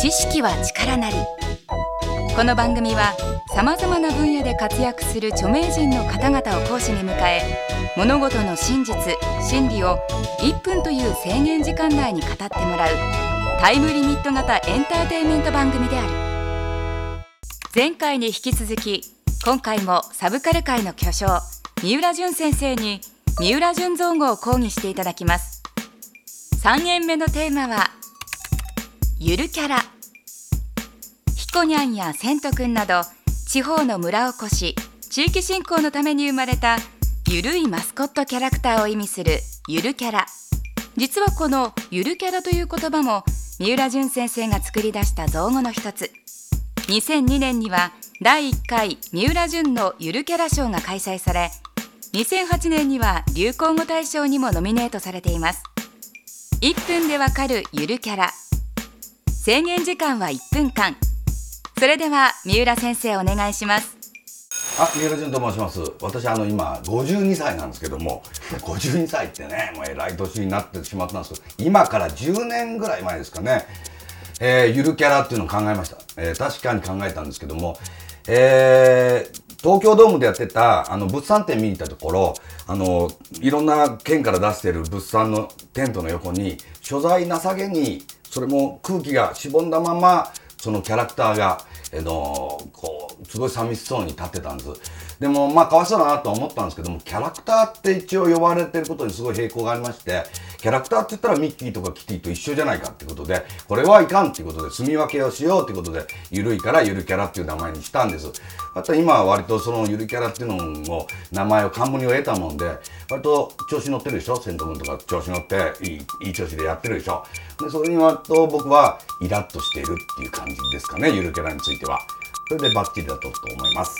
知識は力なり。この番組はさまざまな分野で活躍する著名人の方々を講師に迎え物事の真実真理を1分という制限時間内に語ってもらうタイムリミット型エンターテインメント番組である。前回に引き続き今回もサブカル界の巨匠三浦淳先生に三浦淳造語を講義していただきます。3件目のテーマはゆるキャラ。ひこにゃんやせんとくんなど地方の村おこし地域振興のために生まれたゆるいマスコットキャラクターを意味するゆるキャラ。実はこのゆるキャラという言葉も三浦淳先生が作り出した造語の一つ。2002年には第1回三浦淳のゆるキャラ賞が開催され2008年には流行語大賞にもノミネートされています。1分でわかるゆるキャラ。制限時間は1分間。それでは三浦先生お願いしますあ、三浦淳と申します。私、あの、今、52歳なんですけども、52歳ってね、もう偉い年になってしまったんですけど、今から10年ぐらい前ですかね、えー、ゆるキャラっていうのを考えました。えー、確かに考えたんですけども、えー、東京ドームでやってた、あの、物産展見に行ったところ、あの、いろんな県から出してる物産のテントの横に、所在なさげに、それも空気がしぼんだまま、そのキャラクターが、えの、こう、すごい寂しそうに立ってたんです。でも、まあ、かわいそうだなと思ったんですけども、キャラクターって一応呼ばれてることにすごい抵抗がありまして、キャラクターって言ったらミッキーとかキティと一緒じゃないかってことで、これはいかんっていうことで、住み分けをしようってことで、ゆるいからゆるキャラっていう名前にしたんです。また今は割とそのゆるキャラっていうのを、名前を冠を得たもんで、割と調子乗ってるでしょ？セント君とか調子乗っていい、いい調子でやってるでしょ？で、それに割と僕はイラッとしているっていう感じですかね、ゆるキャラについては。それでバッチリだと思います。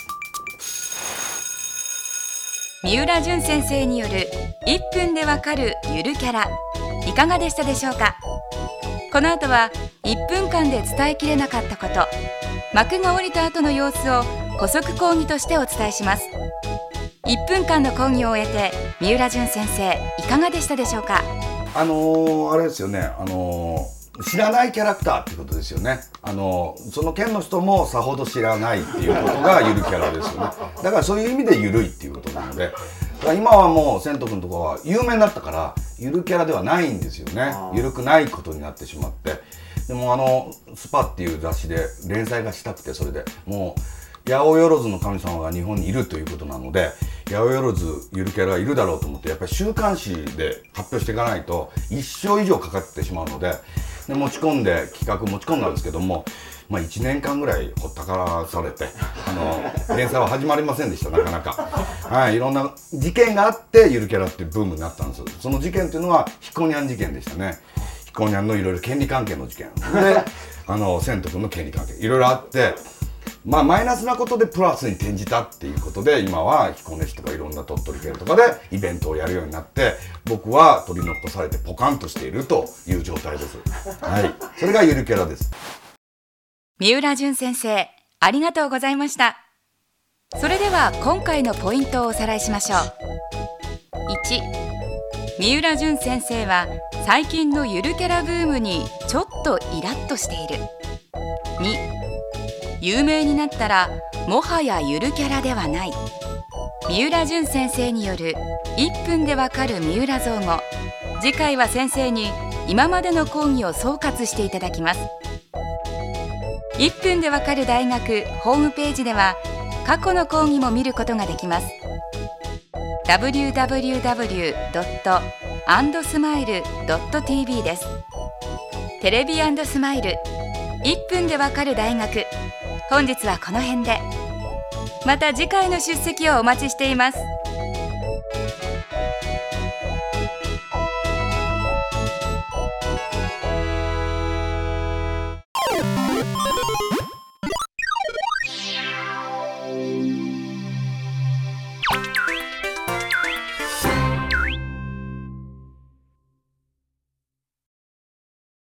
三浦淳先生による1分でわかるゆるキャラいかがでしたでしょうか？この後は1分間で伝えきれなかったこと幕が降りた後の様子を補足講義としてお伝えします。1分間の講義を終えて三浦淳先生いかがでしたでしょうか？あのー、あれですよね。あのー知らないキャラクターってことですよね。あの、その県の人もさほど知らないっていうことがゆるキャラですよね。だからそういう意味でゆるいっていうことなので、今はもう、千斗君とかは有名になったから、ゆるキャラではないんですよね。ゆるくないことになってしまって。でもあの、スパっていう雑誌で連載がしたくて、それでもう、八百万の神様が日本にいるということなので八百万ゆるキャラがいるだろうと思ってやっぱり週刊誌で発表していかないと一生以上かかってしまうのでで持ち込んで企画持ち込んだんですけども、まあ、1年間ぐらいほったからされてあの 連載は始まりませんでしたなかなか、はい、いろんな事件があってゆるキャラっていうブームになったんですその事件っていうのはひこにゃん事件でしたね。ひこにゃんのいろいろ権利関係の事件。であの千と君の権利関係。いろいろあってまあマイナスなことでプラスに転じたっていうことで今は彦根市とかいろんな鳥取県とかでイベントをやるようになって僕は取り残されてポカンとしているという状態です。はい。それがゆるキャラです。三浦淳先生、ありがとうございました。それでは今回のポイントをおさらいしましょう。1、三浦淳先生は最近のゆるキャラブームにちょっとイラッとしている。2、有名になったらもはやゆるキャラではない。三浦淳先生による1分でわかる三浦造語。次回は先生に今までの講義を総括していただきます。1分でわかる大学ホームページでは過去の講義も見ることができます。www.andsmile.tv です。テレビスマイル1分でわかる大学。本日はこの辺で。また次回の出席をお待ちしています。